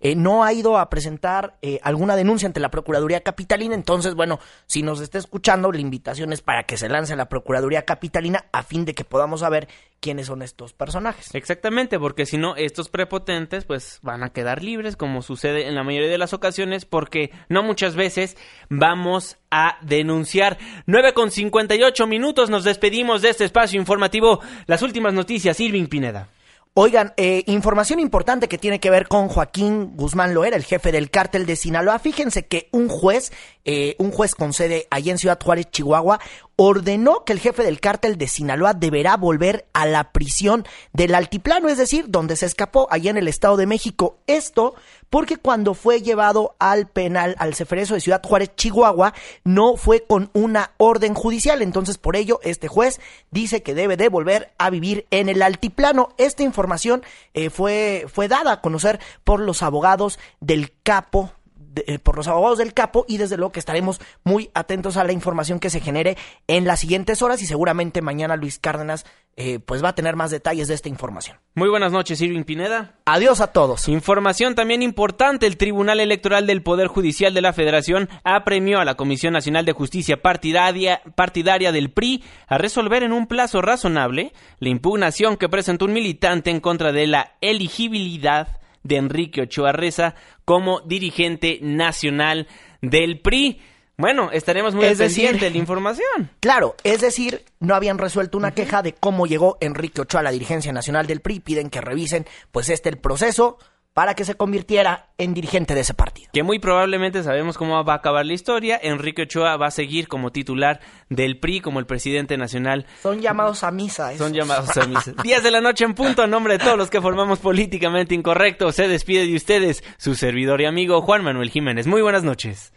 eh, no ha ido a presentar eh, alguna denuncia ante la Procuraduría Capitalina. Entonces, bueno, si nos está escuchando, la invitación es para que se lance la Procuraduría Capitalina a fin de que podamos saber quiénes son estos personajes. Exactamente, porque si no, estos prepotentes pues van a quedar libres, como sucede en la mayoría de las ocasiones, porque no muchas veces vamos a denunciar. 9 con 58 minutos, nos despedimos de este espacio informativo. Las últimas noticias, Irving Pineda. Oigan, eh, información importante que tiene que ver con Joaquín Guzmán Loera, el jefe del cártel de Sinaloa. Fíjense que un juez, eh, un juez con sede allí en Ciudad Juárez, Chihuahua, ordenó que el jefe del cártel de Sinaloa deberá volver a la prisión del altiplano, es decir, donde se escapó allá en el Estado de México. Esto porque cuando fue llevado al penal, al Ceferezo de Ciudad Juárez, Chihuahua, no fue con una orden judicial. Entonces, por ello, este juez dice que debe de volver a vivir en el altiplano. Esta información eh, fue, fue dada a conocer por los abogados del capo de- eh, por los abogados del capo y desde luego que estaremos muy atentos a la información que se genere en las siguientes horas y seguramente mañana Luis Cárdenas eh, pues va a tener más detalles de esta información. Muy buenas noches, Irving Pineda. Adiós a todos. Información también importante, el Tribunal Electoral del Poder Judicial de la Federación apremió a la Comisión Nacional de Justicia partidaria, partidaria del PRI a resolver en un plazo razonable la impugnación que presentó un militante en contra de la elegibilidad de Enrique Ochoa Reza como dirigente nacional del PRI. Bueno, estaremos muy Es decir- pendientes de la información. Claro, es decir, no habían resuelto una queja de cómo llegó Enrique Ochoa a la dirigencia nacional del PRI, piden que revisen pues este el proceso para que se convirtiera en dirigente de ese partido. que muy probablemente sabemos cómo va a acabar la historia. Enrique Ochoa va a seguir como titular del PRI, como el presidente nacional. Son llamados a misa. esos. Son llamados a misa. 10 de la noche en punto, a nombre de todos los que formamos Políticamente Incorrecto, se despide de ustedes su servidor y amigo Juan Manuel Jiménez. Muy buenas noches.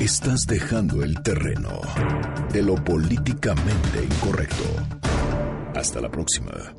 Estás dejando el terreno de lo políticamente incorrecto. Hasta la próxima.